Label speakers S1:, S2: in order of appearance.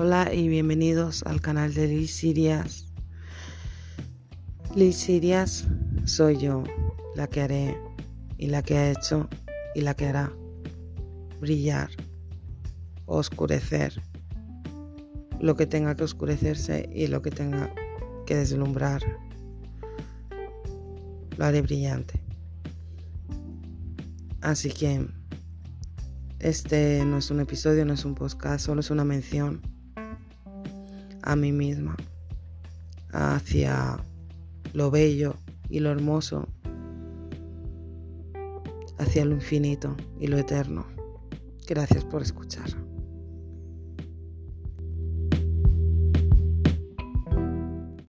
S1: Hola y bienvenidos al canal de Liz Sirias. Soy yo, la que haré y la que ha hecho y la que hará brillar, oscurecer, lo que tenga que oscurecerse y lo que tenga que deslumbrar. Lo haré brillante. Así que este no es un episodio, no es un podcast, solo es una mención a mí misma, hacia lo bello y lo hermoso, hacia lo infinito y lo eterno. Gracias por escuchar.